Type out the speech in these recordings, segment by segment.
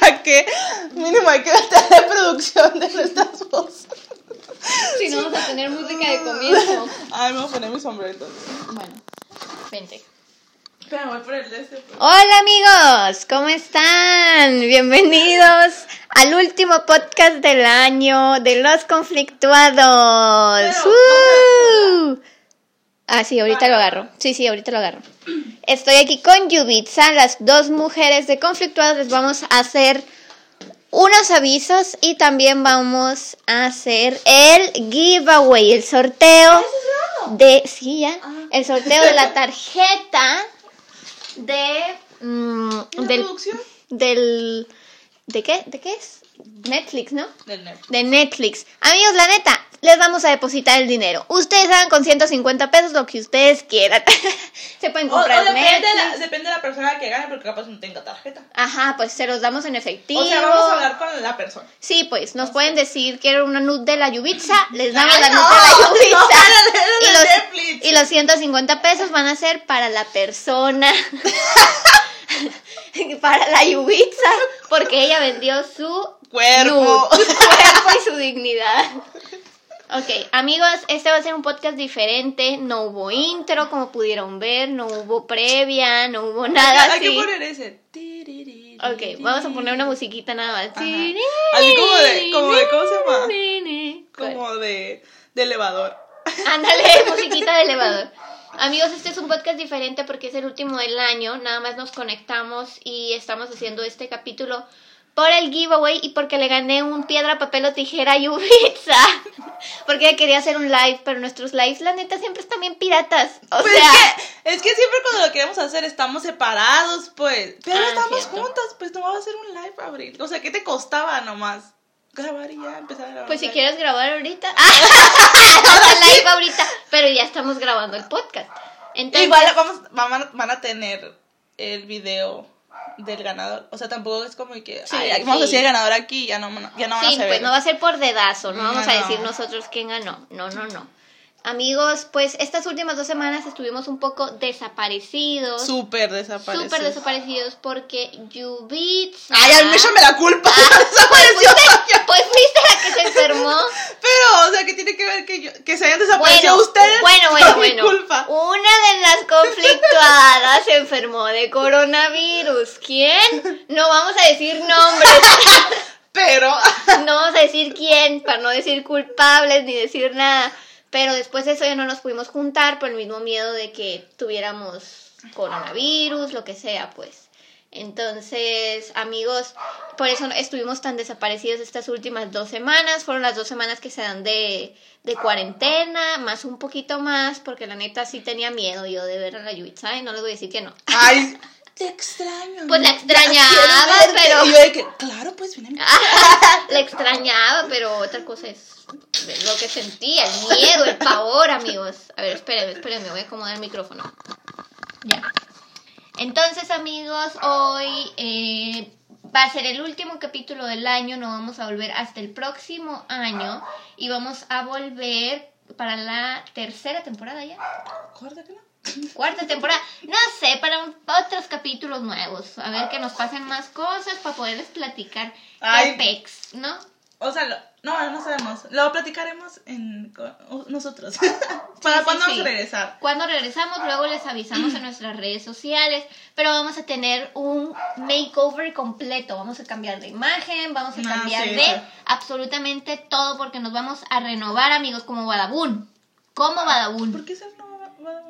ya que mínimo hay que meter la producción de nuestras voces. Si no, vamos a tener música de comienzo. Ay, me voy a poner mi sombrero entonces. Bueno, vente. Espera, voy por el de este. pues. Hola amigos, ¿cómo están? Bienvenidos al último podcast del año de los conflictuados. Pero, ¡Uh! Ah, sí, ahorita lo agarro. Sí, sí, ahorita lo agarro. Estoy aquí con Yubitsa, las dos mujeres de conflictuados. Les vamos a hacer unos avisos y también vamos a hacer el giveaway, el sorteo de, sí, ya, el sorteo de la tarjeta de, mm, ¿Y la del, ¿de qué? ¿De qué es? Netflix, ¿no? Del Netflix. De Netflix. Amigos, la neta, les vamos a depositar el dinero. Ustedes hagan con 150 pesos lo que ustedes quieran. Se pueden O, o comprar depende, de la, depende de la persona que gane, porque capaz no tenga tarjeta. Ajá, pues se los damos en efectivo. O sea, vamos a hablar con la persona. Sí, pues nos pueden decir quiero una nud de la Yubitsa, les damos Ay, la no, nud de la Yubitsa. no, y, los, Netflix. y los 150 pesos van a ser para la persona. para la Yubitsa, porque ella vendió su Cuerpo. su cuerpo y su dignidad. Ok, amigos, este va a ser un podcast diferente. No hubo intro, como pudieron ver, no hubo previa, no hubo nada Hay que así. poner ese. Ok, vamos a poner una musiquita nada más. Así como de- como de- ¿cómo se llama? Como de, de elevador. Ándale, musiquita de elevador. Amigos, este es un podcast diferente porque es el último del año. Nada más nos conectamos y estamos haciendo este capítulo por el giveaway y porque le gané un piedra, papel o tijera a Yubitsa. Porque ella quería hacer un live, pero nuestros lives, la neta, siempre están bien piratas. O Pues sea, es, que, es que siempre cuando lo queremos hacer estamos separados, pues. Pero Ah, estamos cierto. juntas, pues no vamos a hacer un live, Abril. O sea, ¿qué te costaba nomás? Grabar y ya, empezar a grabar. pues si quieres grabar ahorita. Ah, el live ahorita, pero ya estamos grabando el podcast. Entonces, Igual vamos, van, a, van a tener el video del ganador. O sea, tampoco es como que Sí, ay, vamos sí. a decir el ganador aquí y ya no, ya no van Sí, a saber. pues no va a ser por dedazo, no No, vamos a decir nosotros quién ganó. No, no, no. Amigos, pues estas últimas dos semanas estuvimos un poco desaparecidos. Súper desaparecido. Súper desaparecidos porque Yubitsa... Ay, a mí échame la culpa. Ah, pues, Desapareció fuiste, pues fuiste la que se enfermó. Pero, o sea, ¿qué tiene que ver que, yo, que se hayan desaparecido Bueno, ustedes? bueno, bueno, mi bueno. culpa. Una de las conflictuadas se enfermó de coronavirus. ¿Quién? No vamos a decir nombres. Pero, No vamos a decir quién, para no decir culpables ni decir nada. Pero después de eso ya no nos pudimos juntar por el mismo miedo de que tuviéramos coronavirus, lo que sea, pues. Entonces, amigos, por eso estuvimos tan desaparecidos estas últimas dos semanas. Fueron las dos semanas que se dan de, de cuarentena, más un poquito más, porque la neta sí tenía miedo yo de ver a la Yubitsa y no les voy a decir que no. ay, te extraño. Pues la extrañaba, pero- Y yo de que, claro, pues viene. La extrañaba, pero otra cosa es lo que sentía, el miedo, el pavor, amigos. A ver, espérenme, espérenme, voy a acomodar el micrófono. Ya. Entonces, amigos, hoy eh, va a ser el último capítulo del año, no vamos a volver hasta el próximo año y vamos a volver para la tercera temporada ya. Acuérdate que no. Cuarta temporada, no sé, para un- otros capítulos nuevos. A ver que nos pasen más cosas para poderles platicar Ay. pex, ¿no? O sea, lo- no, no sabemos. Lo platicaremos en uh, nosotros. ¿Para sí, cuándo sí. vamos a regresar? Cuando regresamos, luego les avisamos en nuestras redes sociales, pero vamos a tener un makeover completo. Vamos a cambiar de imagen, vamos a Ah, cambiar sí, de sí. absolutamente todo porque nos vamos a renovar, amigos, como Badabun. Como Badabun. ¿Por qué se no va- va-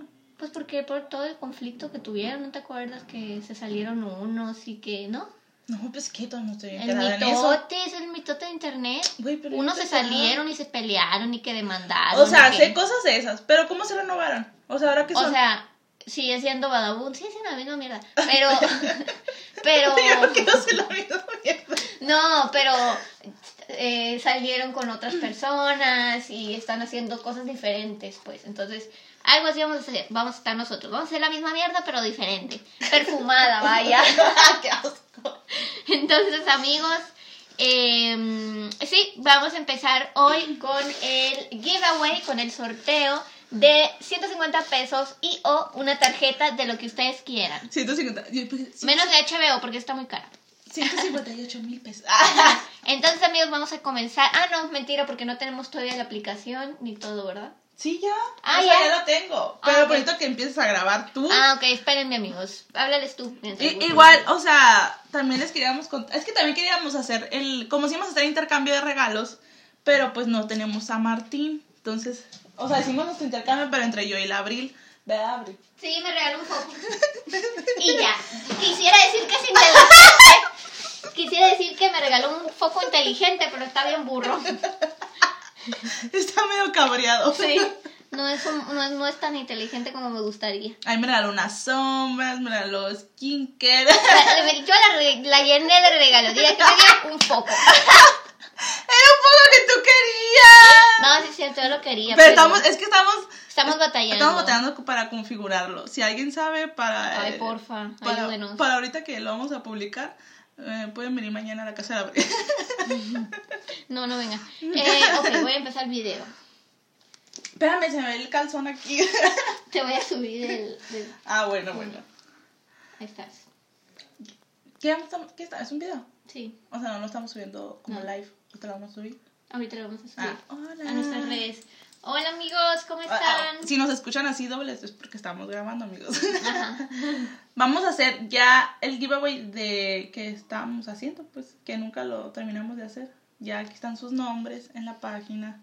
Pues porque por todo el conflicto que tuvieron, ¿no te acuerdas que se salieron unos y que, ¿no? No, pues que todo no estoy El en eso. mitote, es el mitote de internet. Güey, pero Unos se salieron y se pelearon y que demandaron. O sea, sé que- cosas de esas. Pero ¿cómo se renovaron? O sea, ahora que O son. sea, sigue siendo Badabun, sigue siendo la misma mierda. Pero, pero, yo no quiero hacer la misma mierda. no, pero eh, salieron con otras personas y están haciendo cosas diferentes, pues. Entonces, algo así vamos a hacer, vamos a estar nosotros. Vamos a hacer la misma mierda, pero diferente. Perfumada, vaya. ¡Qué asco! Entonces, amigos, eh, sí, vamos a empezar hoy con el giveaway, con el sorteo de 150 pesos y o una tarjeta de lo que ustedes quieran. 150. Yo, pues. Menos de HBO porque está muy cara. 158 mil pesos. Entonces, amigos, vamos a comenzar. Ah, no, mentira, porque no tenemos todavía la aplicación ni todo, ¿verdad? Sí, ya. Ah, o sea, ya. ya lo tengo. Ah, Pero por eso que empieces a grabar tú. Ah, ok, espérenme, amigos. Háblales tú. I- igual, o sea, también les queríamos contar. Es que también queríamos hacer el. Como si íbamos a hacer intercambio de regalos. Pero pues no tenemos a Martín. Entonces, o sea, hicimos nuestro intercambio, pero entre yo y la Abril. ¿Verdad, Abril? Sí, me regaló un foco. y ya. Quisiera decir que inteligente. Quisiera decir que me regaló un foco inteligente, pero está bien burro. Está medio cabreado. Sí. No es, un- no, es, no es tan inteligente como me gustaría. Ay, me regaló unas sombras, me regaló skincare. La- Yo la, re- la llené de regalos. Diga que me dio un foco. Era un poco que tú querías. No, sí, cierto, yo lo quería. Pero estamos, es que estamos, estamos batallando. estamos batallando para configurarlo. Si alguien sabe para. Ay, eh, porfa, para, ayúdenos. para ahorita que lo vamos a publicar, eh, pueden venir mañana a la casa de Abril. No, no venga. Eh, ok, voy a empezar el video. Espérame, se me ve el calzón aquí. Te voy a subir el. el- ah, bueno, bueno. Ahí estás. ¿Qué, qué está? ¿Es un video? Sí, O sea, no lo estamos subiendo como No. live. ¿O te lo vamos a subir? ahorita lo vamos a subir Ah, hola. a nuestras redes. Hola amigos, ¿cómo Ah, ah, están? Si nos escuchan así dobles es porque estamos grabando, amigos. Ajá. Vamos a hacer ya el giveaway de que estamos haciendo, pues que nunca lo terminamos de hacer. Ya aquí están sus nombres en la página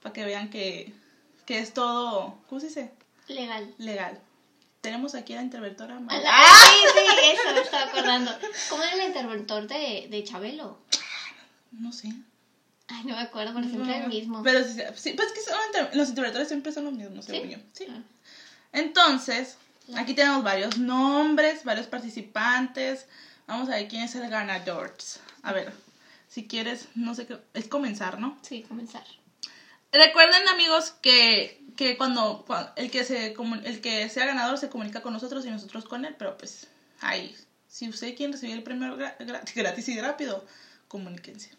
para que vean que, que es todo, ¿cómo se dice? Legal. Legal. Tenemos aquí a la interventora. La- ¡Ah! Sí, sí, eso me estaba acordando. ¿Cómo era el interventor de, de Chabelo? No sé. Ay, no me acuerdo, pero siempre el mismo. Pero sí, sí, pues que son los interventores siempre son los mismos, según yo. Sí. Ah. Entonces, aquí tenemos varios nombres, varios participantes. Vamos a ver quién es el ganador. A ver, si quieres, no sé qué, es comenzar, ¿no? Sí, comenzar. Recuerden, amigos, que, que cuando, cuando el, que se, el que sea ganador se comunica con nosotros y nosotros con él, pero pues ahí, si usted quiere recibir el premio gra- gra- gratis y rápido, comuníquense.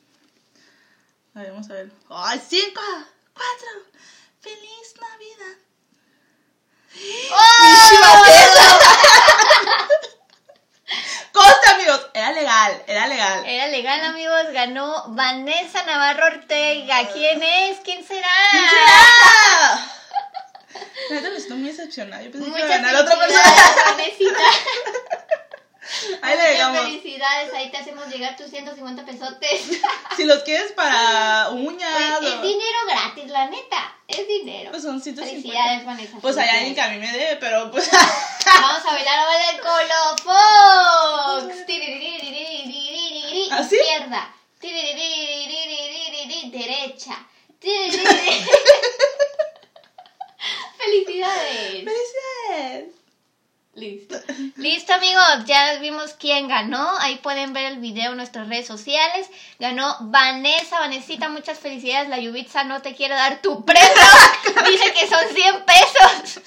A ver, vamos a ver. ¡Ay, cinco! ¡Cuatro! ¡Feliz Navidad! Consta, amigos, era legal, era legal. Era legal, amigos. Ganó Vanessa Navarro Ortega. ¿Quién es? ¿Quién será? ¿Quién será? Neta me estoy muy decepcionada. Yo pensé que iba a Muchas ganar otra persona. Ahí le dejamos. Felicidades, ahí te hacemos llegar tus 150 pesotes. Si los quieres para uñas. Es dinero gratis, la neta. Es dinero. Pues son 150. Felicidades, Vanessa. Pues hay alguien que a mí me dé, pero pues. Vamos a bailar a bailar Colofox. ¿Así? Izquierda. Derecha. Felicidades. Felicidades. Listo. Listo, amigos. Ya vimos quién ganó. Ahí pueden ver el video en nuestras redes sociales. Ganó Vanessa. Vanesita, muchas felicidades. La Yubitsa no te quiere dar tu premio. Dice que son 100 pesos.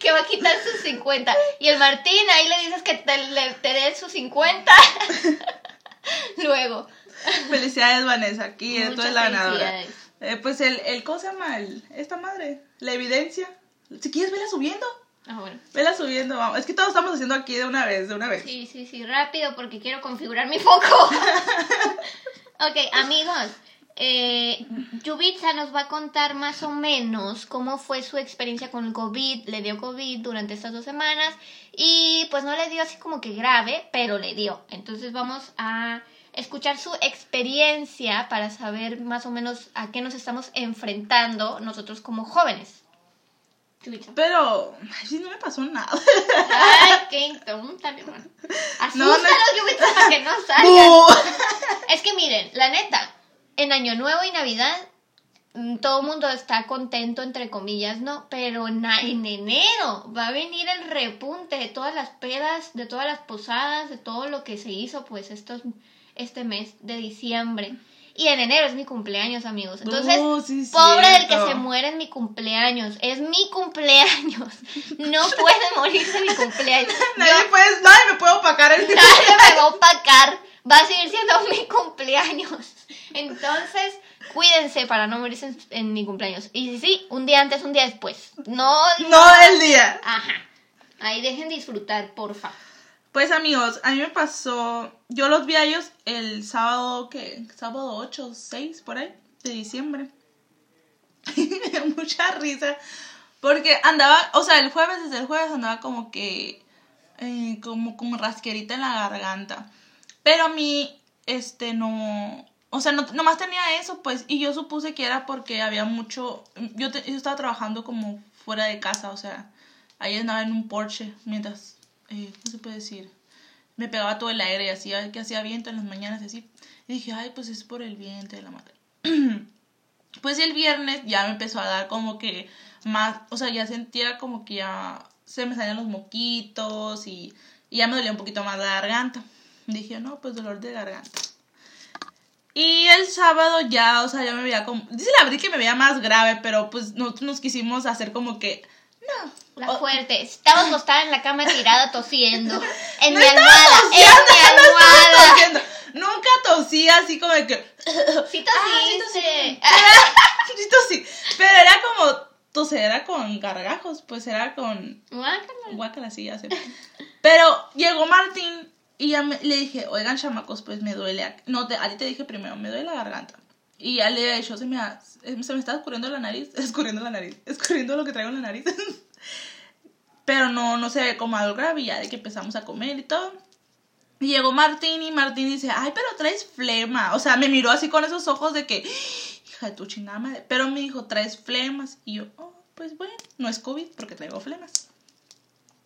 Que va a quitar sus 50. Y el Martín, ahí le dices que te, le- te dé sus 50. Luego. Felicidades, Vanessa. Aquí esto Muchas es la ganadora. Eh, pues el, el, ¿cómo se llama? El- esta madre. La evidencia. Si quieres, vela subiendo. Ah, bueno. Vela subiendo, vamos. Es que todos estamos haciendo aquí de una vez, de una vez. Sí, sí, sí, rápido porque quiero configurar mi foco. ok, amigos. Eh, Yubitsa nos va a contar más o menos cómo fue su experiencia con el COVID. Le dio COVID durante estas dos semanas y pues no le dio así como que grave, pero le dio. Entonces vamos a escuchar su experiencia para saber más o menos a qué nos estamos enfrentando nosotros como jóvenes. Pero, ay, no me pasó nada. Ay, qué tonta, mi hermano. No, no- Asústalos, para que no salgan. Es que miren, la neta, en Año Nuevo y Navidad mm, todo el mundo está contento, entre comillas, ¿no? Pero en enero va a venir el repunte de todas las pedas, de todas las posadas, de todo lo que se hizo, pues, estos, este mes de diciembre. Y en enero es mi cumpleaños, amigos. Entonces, sí, pobre del que se muere en mi cumpleaños. Es mi cumpleaños. No puede morirse en mi cumpleaños. Nadie, Yo- puede, nadie me puede opacar el nadie me va a opacar. Va a seguir siendo mi cumpleaños. Entonces, cuídense para no morirse en, en mi cumpleaños. Y sí, sí, un día antes, un día después. No, No el día. Ajá. Ahí dejen disfrutar, porfa. Pues amigos, a mí me pasó, yo los vi a ellos el sábado, ¿qué? Sábado 8 o 6 por ahí, de diciembre. me dio mucha risa, porque andaba, o sea, el jueves, desde el jueves andaba como que, eh, como, como rasquerita en la garganta. Pero a mí, este, no, o sea, no, nomás tenía eso, pues, y yo supuse que era porque había mucho, yo, yo estaba trabajando como fuera de casa, o sea, ahí andaba en un porche mientras eh, ¿cómo se puede decir? Me pegaba todo el aire y hacía que hacía viento en las mañanas y así. Y dije, ay, pues es por el viento de la madre. pues el viernes ya me empezó a dar como que más, o sea, ya sentía como que ya se me salían los moquitos y, y ya me dolía un poquito más la garganta. Dije, no, pues dolor de garganta. Y el sábado ya, o sea, ya me veía como. Dice la verdad que me veía más grave, pero pues nosotros nos quisimos hacer como que. No, la fuerte. Estaba acostada en la cama tirada tosiendo. En mi almohada. en mi almohada. Nunca tosí así como de que. Sí tosí. Ah, sí tosí. Pero era como toser era con gargajos, pues era con. Guácala. Guácala, sí, ya sé. Pero llegó Martín y ya le dije, oigan, chamacos, pues me duele. No, te, a ti te dije primero, me duele la garganta. Y ya le he hecho, se me, se me está escurriendo la nariz, escurriendo la nariz, escurriendo lo que traigo en la nariz. Pero no, no se ve como algo grave, ya de que empezamos a comer y todo. Llegó Martín y Martín dice, ay, pero traes flema. O sea, me miró así con esos ojos de que, hija de tu chingada madre. Pero me dijo, traes flemas. Y yo, oh, pues bueno, no es COVID porque traigo flemas.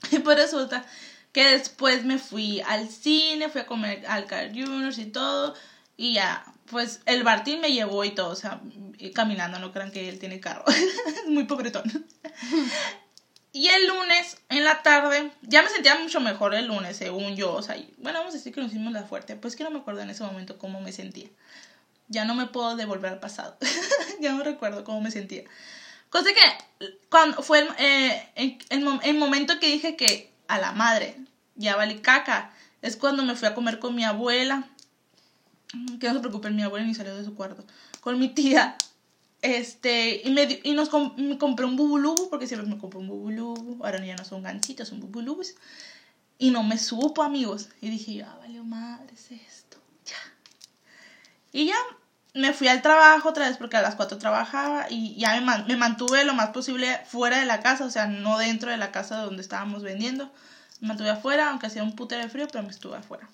Y pues resulta que después me fui al cine, fui a comer al Car Juniors y todo. Y ya, pues el Martín me llevó y todo, o sea, caminando, no crean que él tiene carro. Muy pobretón. Y el lunes, en la tarde, ya me sentía mucho mejor el lunes, según yo. O sea, bueno, vamos a decir que nos hicimos la fuerte. Pues que no me acuerdo en ese momento cómo me sentía. Ya no me puedo devolver al pasado. ya no recuerdo cómo me sentía. Cosa que cuando fue eh, el, el, momento que dije que a la madre ya vale caca, es cuando me fui a comer con mi abuela. Que no se preocupen, mi abuela ni salió de su cuarto. Con mi tía. Este, y, me, y nos compré un bubulubu, porque siempre me compré un bubulubu. Ahora ya no son ganchitos, son bubulubus. Y no me supo, amigos. Y dije, ya valió madre, es esto. Ya. Y ya me fui al trabajo otra vez porque a las 4 trabajaba y ya me, me, mantuve lo más posible fuera de la casa, o sea, no dentro de la casa donde estábamos vendiendo. Me mantuve afuera, aunque hacía un putero de frío, pero me estuve afuera.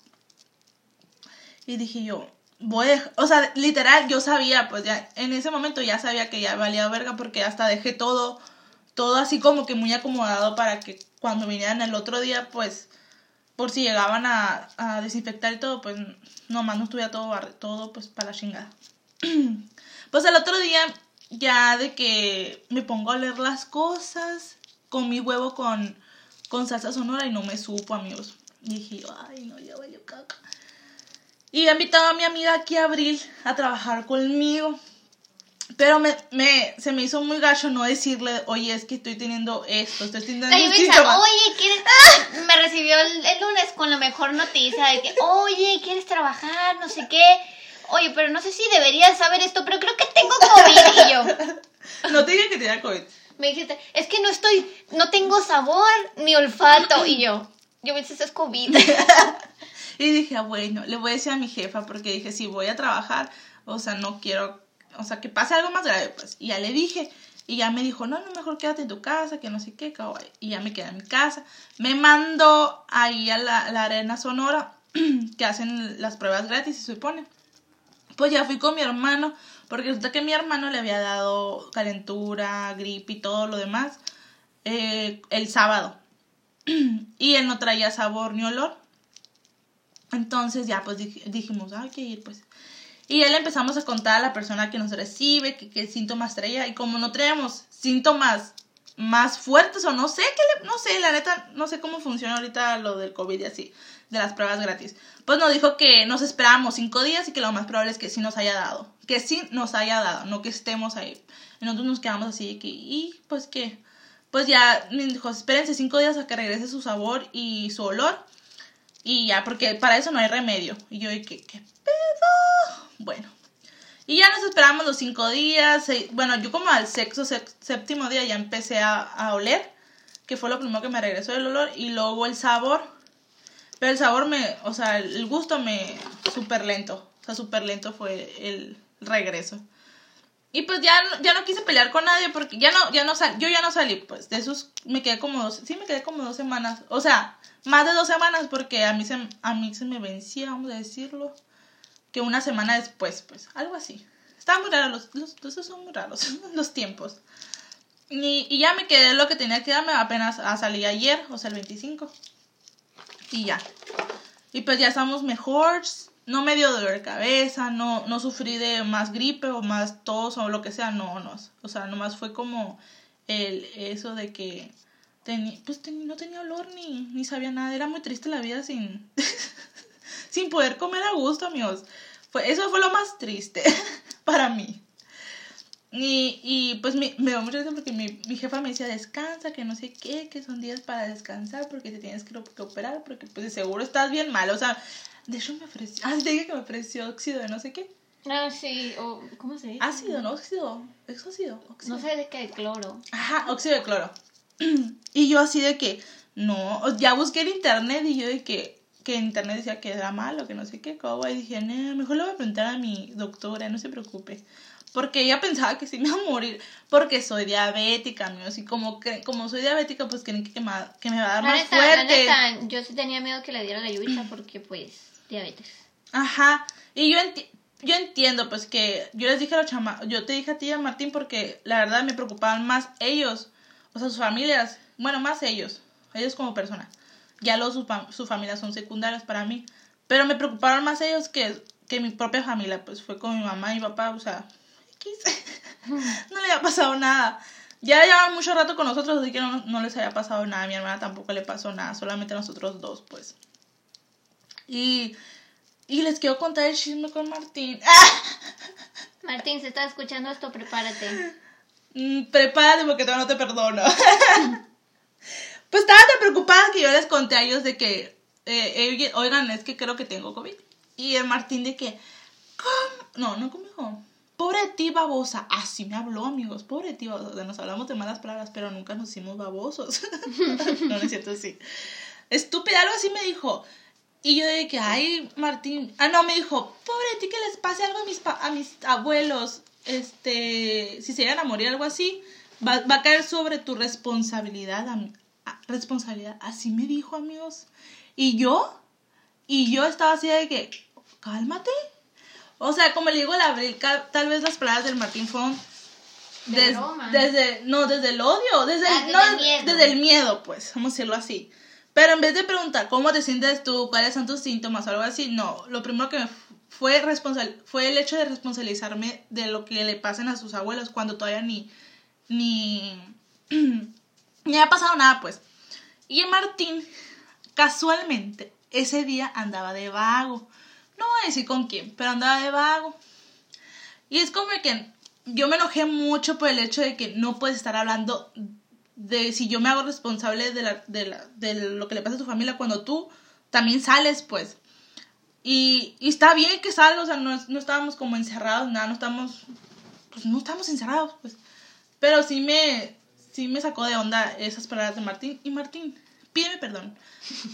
Y dije yo, voy o sea, literal, yo sabía, pues ya, en ese momento ya sabía que ya valía verga porque hasta dejé todo, todo así como que muy acomodado para que cuando vinieran el otro día, pues, por si llegaban a, a desinfectar y todo, pues, nomás no estuviera todo, todo, pues, para la chingada. pues el otro día, ya de que me pongo a leer las cosas, con mi huevo con, con salsa sonora y no me supo, amigos. Y dije, ay, no, ya valió caca. Y he invitado a mi amiga aquí a Abril a trabajar conmigo. Pero me, me, se me hizo muy gacho no decirle, oye, es que estoy teniendo esto, estoy teniendo Oye, ¿quieres? Me recibió el, lunes con la mejor noticia de que, oye, ¿quieres trabajar? No sé qué. Oye, pero no sé si deberías saber esto, pero creo que tengo COVID. Y yo. No te dije que tenía COVID. Me dijiste, es que no estoy, no tengo sabor ni olfato. Y yo, yo me dices, es COVID. Y dije, ah, bueno, le voy a decir a mi jefa porque dije, si voy a trabajar, o sea, no quiero, o sea, que pase algo más grave, pues. Y ya le dije, y ya me dijo, no, no, mejor quédate en tu casa, que no sé qué, kawaii. Y ya me quedé en mi casa. Me mandó ahí a la, arena sonora, que hacen las pruebas gratis, se supone. Pues ya fui con mi hermano, porque resulta que mi hermano le había dado calentura, gripe y todo lo demás eh, el sábado. y él no traía sabor ni olor. Entonces ya pues dijimos, hay que ir pues. Y ya le empezamos a contar a la persona que nos recibe qué síntomas traía. Y como no traíamos síntomas más fuertes o no sé, qué no sé, la neta, no sé cómo funciona ahorita lo del COVID y así, de las pruebas gratis. Pues nos dijo que nos esperábamos cinco días y que lo más probable es que sí nos haya dado. Que sí nos haya dado, no que estemos ahí. Y nosotros nos quedamos así que, y pues qué. Pues ya me dijo, espérense cinco días a que regrese su sabor y su olor. Y ya, porque para eso no hay remedio. Y yo, ¿qué, qué pedo? Bueno. Y ya nos esperamos los cinco días. Bueno, yo como al sexto, séptimo día ya empecé a, a, oler, que fue lo primero que me regresó el olor. Y luego el sabor. Pero el sabor me, o sea, el gusto me, súper lento. O sea, súper lento fue el regreso. Y pues ya, ya no quise pelear con nadie porque ya no, ya no yo ya no salí, pues de esos me quedé como dos, sí me quedé como dos semanas, o sea, más de dos semanas porque a mí se, a mí se me vencía, vamos a decirlo, que una semana después, pues, algo así. Estaban muy raros, los, los, esos son muy raros, los tiempos. Y, y ya me quedé lo que tenía que darme apenas a salir ayer, o sea, el 25. Y ya. Y pues ya estamos mejor, no me dio dolor de cabeza, no, no sufrí de más gripe o más tos o lo que sea, no, no. O sea, nomás fue como el, eso de que pues no tenía olor ni, ni sabía nada. Era muy triste la vida sin, sin poder comer a gusto, amigos. Fue, eso fue lo más triste para mí. Y, y pues me, dio mucho risa porque mi, mi, jefa me decía, descansa, que no sé qué, que son días para descansar porque te tienes que, que operar, porque pues de seguro estás bien mal. O sea, de hecho me ofreció. Ah, dije que me ofreció óxido de no sé qué. Ah, sí, o ¿cómo se dice? Ácido, ¿no? Óxido. ¿Es óxido? No sé de qué, cloro. Ajá, óxido de cloro. y yo así de que, no, ya busqué en internet y yo de que, que en internet decía que era malo, que no sé qué, cómo, y dije, no, mejor le voy a preguntar a mi doctora, no se preocupe. Porque ella pensaba que sí me iba a morir porque soy diabética, amigos. Y como que como soy diabética, pues creen que que me va a dar más fuerte. yo sí tenía miedo que le diera la lluvia porque, pues, diabetes. Ajá. Y yo, yo entiendo, pues, que yo les dije a los chama... Yo te dije a ti, a Martín, porque la verdad me preocupaban más ellos. O sea, sus familias. Bueno, más ellos. Ellos como personas. Ya los, sus, familias son secundarias para mí. Pero me preocuparon más ellos que, que mi propia familia. Pues fue con mi mamá y mi papá, o sea... no le había pasado nada. Ya llevaban mucho rato con nosotros, así que no, no les había pasado nada. A mi hermana tampoco le pasó nada, solamente nosotros dos, pues. Y, y les quiero contar el chisme con Martín. Martín, si estás escuchando esto, prepárate. Mm, prepárate porque todavía no te perdono. pues estaba tan preocupada que yo les conté a ellos de que, eh, oigan, es que creo que tengo COVID. Y el Martín de que, ¿cómo? No, no conmigo. Pobre ti, babosa. Así me habló, amigos. Pobre ti, babosa. Nos hablamos de malas palabras, pero nunca nos hicimos babosos. no, no es cierto, sí. Estúpida, algo así me dijo. Y yo de que, ay, Martín. Ah, no, me dijo, pobre ti que les pase algo a mis, a mis abuelos. Este, si se llegan a morir, algo así, va, va a caer sobre tu responsabilidad. responsabilidad. Así me dijo, amigos. Y yo, y yo estaba así de que, cálmate. O sea, como le digo la Abril, tal vez las palabras del Martín fueron desde, no, desde el odio, desde, ah, el, no, miedo. desde el miedo, pues, vamos a decirlo así. Pero en vez de preguntar cómo te sientes tú, cuáles son tus síntomas o algo así, no. Lo primero que me fue, fue el hecho de responsabilizarme de lo que le pasen a sus abuelos cuando todavía ni. ni. ni ha pasado nada, pues. Y Martín, casualmente, ese día andaba de vago. No voy a decir con quién, pero andaba de vago. Y es como que yo me enojé mucho por el hecho de que no puedes estar hablando de si yo me hago responsable de, la, de, la, de lo que le pasa a tu familia cuando tú también sales, pues. Y, y está bien que salga, o sea, no, no estábamos como encerrados, nada, no estamos, pues no estamos encerrados, pues. Pero sí me, sí me sacó de onda esas palabras de Martín. Y Martín, pídeme perdón.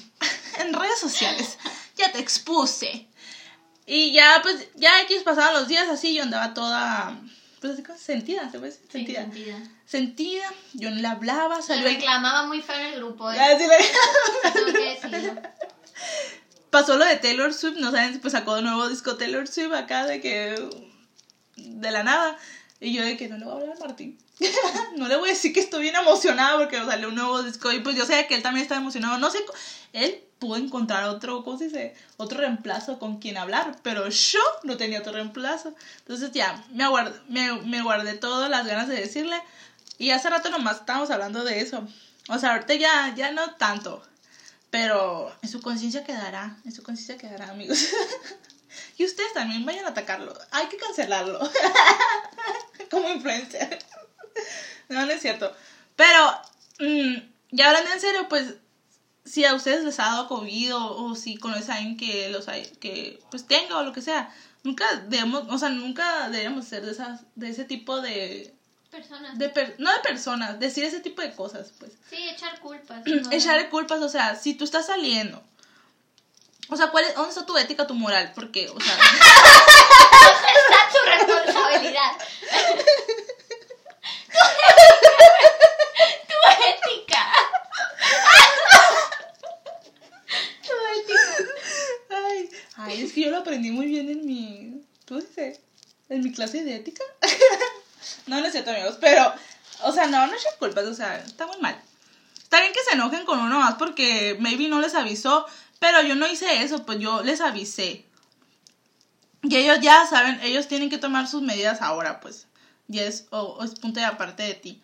en redes sociales, ya te expuse. Y ya, pues, ya X pasaban los días así, yo andaba toda pues así como sentida, ¿se puede decir? Sentida. sentida. Sentida, yo no le hablaba, salió. Le reclamaba muy feo en el grupo. ¿eh? le... Pasó lo de Taylor Swift, no saben, pues sacó de nuevo disco Taylor Swift acá de que. de la nada. Y yo de que no le voy a hablar a Martín. no le voy a decir que estoy bien emocionada porque salió un nuevo disco. Y pues yo sé que él también está emocionado. No sé, él pudo encontrar otro, ¿cómo se dice? Otro reemplazo con quien hablar, pero yo no tenía otro reemplazo. Entonces ya, me, aguardé, me, me guardé todas las ganas de decirle. Y hace rato nomás estábamos hablando de eso. O sea, ahorita ya, ya no tanto. Pero en su conciencia quedará, en su conciencia quedará, amigos. y ustedes también vayan a atacarlo. Hay que cancelarlo. Como influencer. no, no es cierto. Pero, mm, ya hablando en serio, pues si a ustedes les ha dado COVID o, si conocen a alguien que los hay, que pues tenga o lo que sea, nunca debemos, o sea, nunca deberíamos ser de esas, de ese tipo de personas. De no de personas, decir ese tipo de cosas, pues. Sí, echar culpas. Echar culpas, o sea, si tú estás saliendo O sea, ¿cuál es, ¿dónde está tu ética, tu moral? Porque, o sea, Está tu responsabilidad. tu ética. Tu ética. Ay, es que yo lo aprendí muy bien en mi, ¿tú dices? En mi clase de ética. no, no es cierto, amigos, pero, o sea, no, no echen culpas, o sea, está muy mal. Está bien que se enojen con uno más porque maybe no les avisó, pero yo no hice eso, pues yo les avisé. Y ellos ya saben, ellos tienen que tomar sus medidas ahora, pues. Y es, o, o es punto de aparte de ti.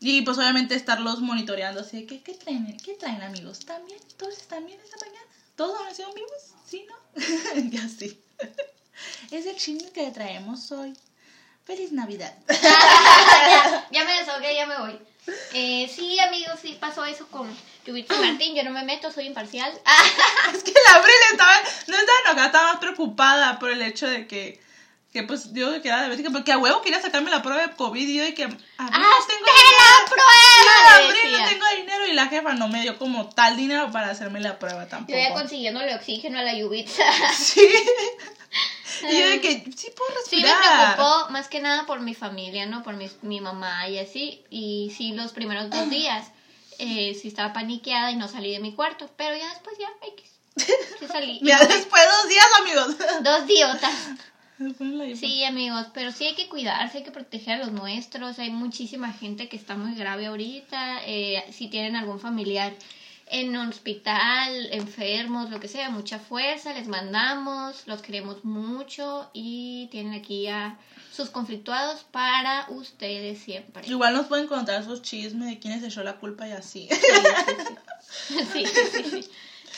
Y pues obviamente estarlos monitoreando, así de, ¿qué, qué traen? ¿Qué traen amigos? ¿Están bien? ¿Todos están bien esta mañana? ¿Todos amanecieron vivos? ¿Sí, no? ya sí. es el chisme que traemos hoy. Feliz Navidad. ya, ya me desahogué, ya me voy. Eh, sí, amigos, sí pasó eso con Yubitsu Martín. Yo no me meto, soy imparcial. Es que la Abril estaba, no estaba enojada, estaba más preocupada por el hecho de que, que pues yo quedaba diabética, porque a huevo quería sacarme la prueba de COVID y yo de que, Abril, no tengo ¡Hazte la prueba! Abril, no tengo dinero y la jefa no me dio como tal dinero para hacerme la prueba tampoco. Yo ya consiguiéndole oxígeno a la Yubitsa. Sí. Y yo de que, sí puedo Sí me respirar. preocupó más que nada por mi familia, ¿no? Por mi, mi mamá y así. Y sí, los primeros dos días eh, sí estaba paniqueada y no salí de mi cuarto. Pero ya después ya, X. Sí salí. Ya no- después dos días, amigos. Dos diotas. Sí. Amigos, pero sí hay que cuidarse, hay que proteger a los nuestros. Hay muchísima gente que está muy grave ahorita. Eh, si tienen algún familiar en un hospital, enfermos, lo que sea, mucha fuerza, les mandamos, los queremos mucho y tienen aquí a sus conflictuados para ustedes siempre. Sí, Igual nos pueden contar sus chismes de quién les echó la culpa y así. sí, sí. sí, sí, sí. Sí,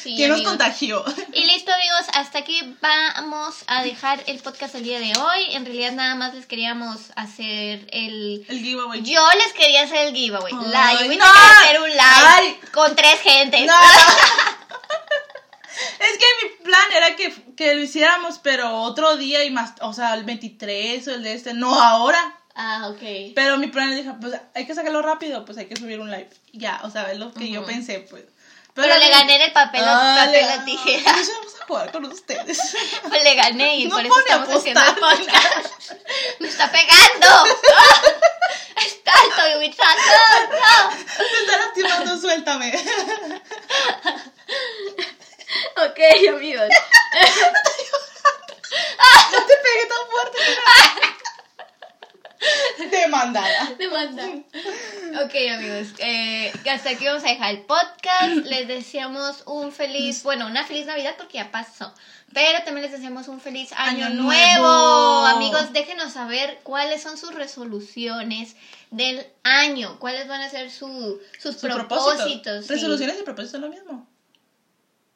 ¿Quién nos amigos. contagió? Y listo amigos, hasta aquí vamos a dejar el podcast el día de hoy. En realidad nada más les queríamos hacer el... El giveaway. Yo les quería hacer el giveaway. Ay, Yubita no. quería hacer un live Ay. con tres gentes. No. es que mi plan era que, que lo hiciéramos, pero otro día y más, o sea, el 23 o el de este, no ahora. Ah, ok. Pero mi plan dije, pues hay que sacarlo rápido, pues hay que subir un live. Ya, o sea, es lo que yo pensé, pues. Pero le gané en el papel, Ah, papel la tijera. Pues vamos a jugar con ustedes. Pues le gané y No por eso estamos haciendo el apostar. podcast. ¡Me está pegando! ¡Ah! ¡Está alto, Yubita! ¡No, no! Me está lastimando, suéltame. Ok, amigos. No te pegué tan fuerte. Demandada. Demanda. Ok, amigos. Eh, hasta aquí vamos a dejar el podcast. Les deseamos un feliz, bueno, una feliz Navidad porque ya pasó. Pero también les deseamos un feliz año, Año nuevo. nuevo. Amigos, déjenos saber cuáles son sus resoluciones del año. ¿Cuáles van a ser su- sus Su propósitos? propósito. sí. Resoluciones y propósitos es lo mismo.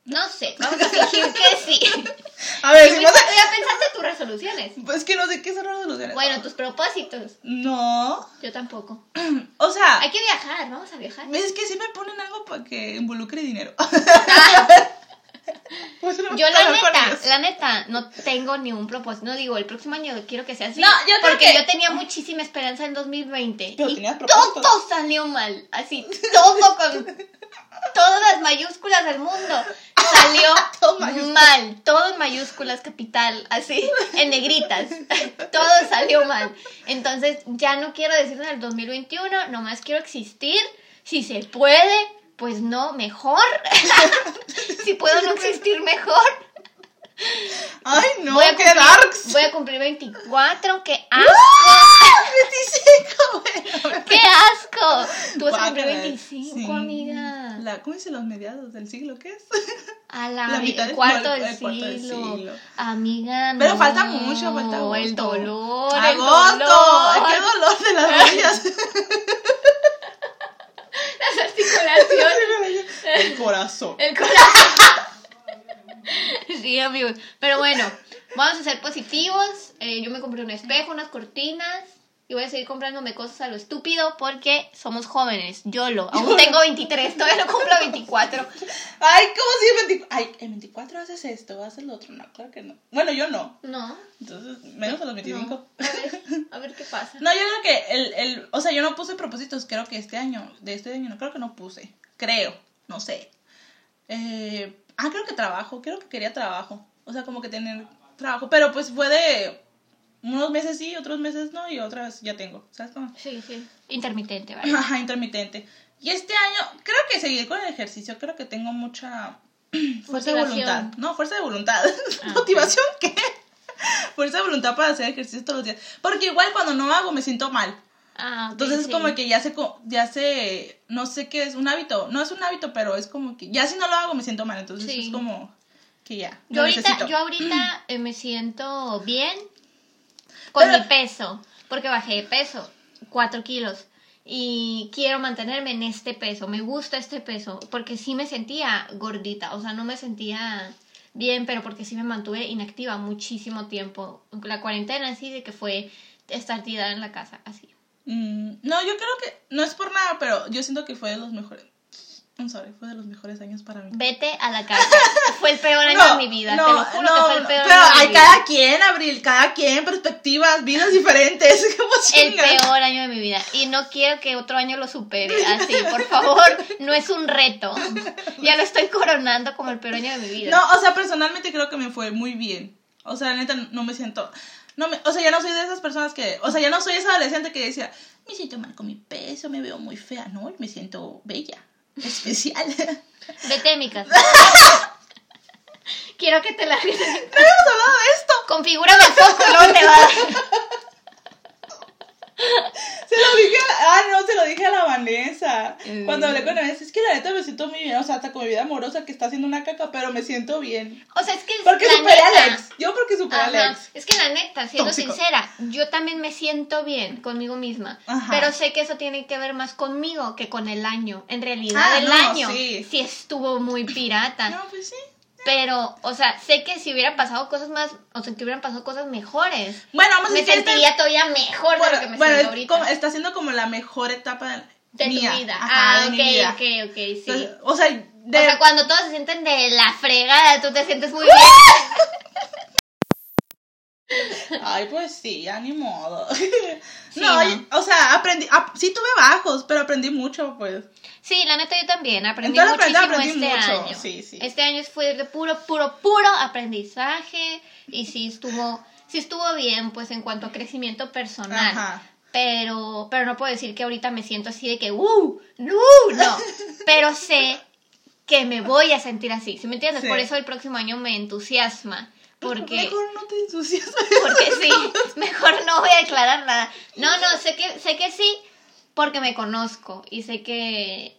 No sé, vamos a fingir que sí. A ver, si Yubita, vas a- ¿tú ya pensaste tus resoluciones? Pues que no sé qué son resoluciones. Bueno, tus propósitos. No. Yo tampoco. O sea, Hay que viajar, vamos a viajar. es que sí me ponen algo para que involucre dinero. Pues no, Yo la neta, la neta, no tengo ni un propósito. No digo, el próximo año quiero que sea así. No, yo porque que- yo tenía muchísima esperanza en 2020. Pero y todo salió mal. Así, todo con todas las mayúsculas del mundo. Salió Todo mal. Todo en mayúsculas, capital, así, en negritas. Todo salió mal. Entonces, ya no quiero decir en el 2021, nomás quiero existir. Si se puede, pues no, mejor. si puedo no existir, mejor. Ay, no, voy, a qué cumplir, darks. voy a cumplir 24, qué asco. 25, bueno. ¡Qué asco! Tú vas a cumplir Guácala. 25, Sí. amiga. La, ¿Cómo dice los mediados del siglo? ¿Qué es? A la, La mi- mitad el cuarto del el cuarto del siglo. siglo. Amiga, no. Pero falta mucho, falta agosto. El dolor, el ¡Agosto! dolor. ¡Qué dolor de las rodillas! Las articulaciones. El corazón. El corazón. Sí, amigos. Pero bueno, vamos a ser positivos. Eh, yo me compré un espejo, unas cortinas. Y voy a seguir comprándome cosas a lo estúpido porque somos jóvenes. YOLO. Aún tengo 23, todavía no cumplo 24. Ay, ¿cómo si el 24? Ay, el 24 haces esto, haces lo otro. No, claro que no. Bueno, yo no. No. Entonces, menos a los 25. no. A ver, a ver qué pasa. No, yo creo que el, el, o sea, yo no puse propósitos, creo que este año, de este año, no creo que no puse, creo, no sé. Eh, Ah, creo que trabajo, creo que quería trabajo. O sea, como que tener trabajo. Pero pues fue de unos meses sí, otros meses no, y otras ya tengo. ¿Sabes cómo? Sí, sí. Intermitente, ¿vale? Ajá, intermitente. Y este año, creo que seguir con el ejercicio, creo que tengo mucha fuerza de voluntad. No, fuerza de voluntad. Ah, ¿Motivación qué? fuerza de voluntad para hacer ejercicio todos los días. Porque igual cuando no hago me siento mal. Ah, Entonces es sí. como que ya se, ya se, no sé qué es, un hábito. No es un hábito, pero es como que ya si no lo hago me siento mal. Entonces Sí. es como que ya. Yo ahorita, necesito. yo ahorita eh, me siento bien con Pero- mi peso, porque bajé de peso, 4 kilos. Y quiero mantenerme en este peso, me gusta este peso, porque sí me sentía gordita, o sea, no me sentía bien, pero porque sí me mantuve inactiva muchísimo tiempo. La cuarentena así de que fue estar tirada en la casa, así. Mm, no, yo creo que, no es por nada, pero yo siento que fue de los mejores. I'm sorry, fue de los mejores años para mí. Vete a la casa. Fue el peor año de mi vida, te lo juro que fue el peor pero año de mi hay vida. cada quien, Abril, cada quien, perspectivas, vidas diferentes. ¿Cómo El peor año de mi vida. Y no quiero que otro año lo supere. Así, por favor, no es un reto. Ya lo estoy coronando como el peor año de mi vida. No, o sea, personalmente creo que me fue muy bien. O sea, la neta, no me siento. No me, o sea, ya no soy de esas personas que. O sea, ya no soy esa adolescente que decía, me siento mal con mi peso, me veo muy fea. No, me siento bella, especial. Vete de mi casa. Quiero que te largues. no habíamos hablado de esto. Configúrame el foco, te va. Se lo dije a la, ah, no, se lo dije a la Vanessa. Mm. Cuando hablé con Vanessa, es que la neta me siento muy bien. O sea, hasta con mi vida amorosa que está haciendo una caca, pero me siento bien. O sea, es que. Porque la superé a neta- Alex. Yo porque superé a. Alex. Es que la neta, siendo Tóxico. sincera, yo también me siento bien conmigo misma. Ajá. Pero sé que eso tiene que ver más conmigo que con el año. En realidad, Ah, el no, año sí. sí estuvo muy pirata. No, pues sí. Pero, o sea, sé que si hubieran pasado cosas más, o sea, que hubieran pasado cosas mejores, Bueno, vamos a me decir esta- sentiría todavía mejor de lo Bueno, que me bueno, siento es ahorita. como- está siendo como la mejor etapa de mía. tu vida. Ajá, ah, ok, vida. ok, ok, sí. Entonces, o sea, de- O sea, cuando todos se sienten de la fregada, tú te sientes muy bien. Ay, pues sí, ya ni modo. Sí, no, o sea, aprendí, ap- sí tuve bajos, pero aprendí mucho, pues. Sí, la neta yo también aprendí En toda la muchísimo aprendí este mucho, año. sí, sí. Este año fue de puro, puro, puro aprendizaje y sí estuvo, sí estuvo bien, pues en cuanto a crecimiento personal. Ajá. Pero, pero no puedo decir que ahorita me siento así de que, ¡uh! ¡No! No. Pero sé que me voy a sentir así. ¿Sí me entiendes? Sí. Por eso el próximo año me entusiasma. Porque, Mejor no te ensucias. porque sí, mejor no voy a declarar nada. No, no, sé que, sé que sí, porque me conozco y sé que,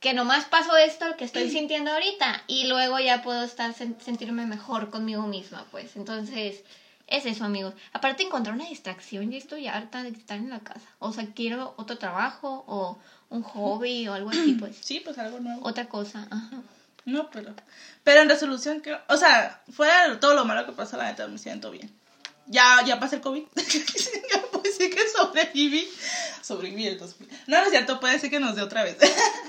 que nomás paso esto que estoy sintiendo ahorita y luego ya puedo estar sen- sentirme mejor conmigo misma, pues. Entonces, es eso, amigos. Aparte, encontrar una distracción, ya estoy harta de estar en la casa. O sea, quiero otro trabajo o un hobby o algo así, pues. Sí, pues algo nuevo. Otra cosa, ajá. No, pero. Pero en resolución, creo. O sea, fuera de todo lo malo que pasó, la neta me siento bien. Ya, ya pasé el COVID. ya puedo decir que sobreviví. Sobreviví el 2000. No, no es cierto, puede ser que nos dé otra vez.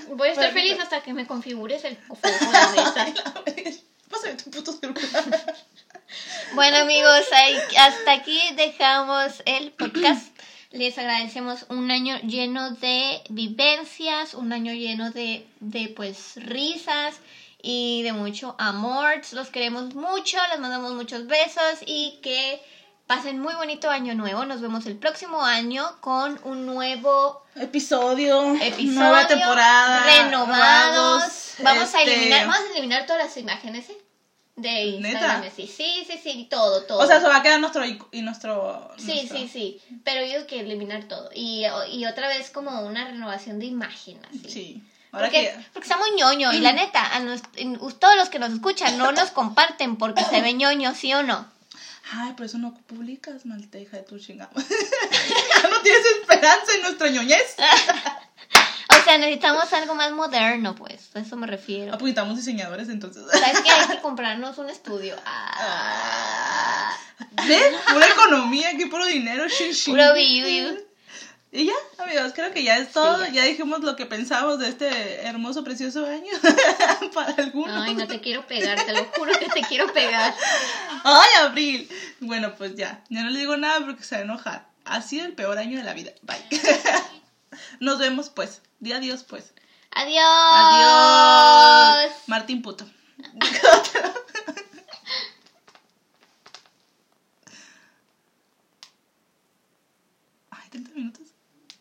Voy a estar Pero- feliz hasta que me configures el foco de esa. Pásame tu puto celular. Bueno amigos, hasta aquí dejamos el podcast. Les agradecemos un año lleno de vivencias, un año lleno de, de pues risas y de mucho amor. Los queremos mucho, les mandamos muchos besos y que pasen muy bonito año nuevo. Nos vemos el próximo año con un nuevo Episodio. episodio, Nueva temporada. renovados. Vamos a este, eliminar, vamos a eliminar todas las imágenes ¿eh? de Instagram. ¿Neta? Sí, sí, sí, sí, todo, todo. O sea, se va a quedar nuestro. Y nuestro Sí, nuestro- sí, sí. Pero yo digo que eliminar todo. Y, y otra vez como una renovación de imagen, así. Sí. Ahora Porque, que. porque está muy ñoño. Y la neta, a nos- todos los que nos escuchan no nos comparten porque se ve ñoño, ¿sí o no? Ay, por eso no publicas, malteja de tu chingada. ya no tienes esperanza en nuestra ñoñez. O sea, necesitamos algo más moderno, pues. A eso me refiero. Apuntamos diseñadores entonces. ¿Sabes qué? Hay que comprarnos un estudio. Ah, ¿Ves? Pura economía, aquí puro dinero, shin, shin. puro viu, Y ya, amigos, creo que ya es todo. Sí, ya. dijimos lo que pensamos de este hermoso, precioso año. Para algunos. Ay, no te quiero pegar, te lo juro que te quiero pegar. Ay, Abril. Bueno, pues ya. Ya no le digo nada porque se va a enojar. Ha sido el peor año de la vida. Bye. Nos vemos, pues. Di adiós, pues. Adiós. Adiós. Martín Puto. Ay, 30 minutos.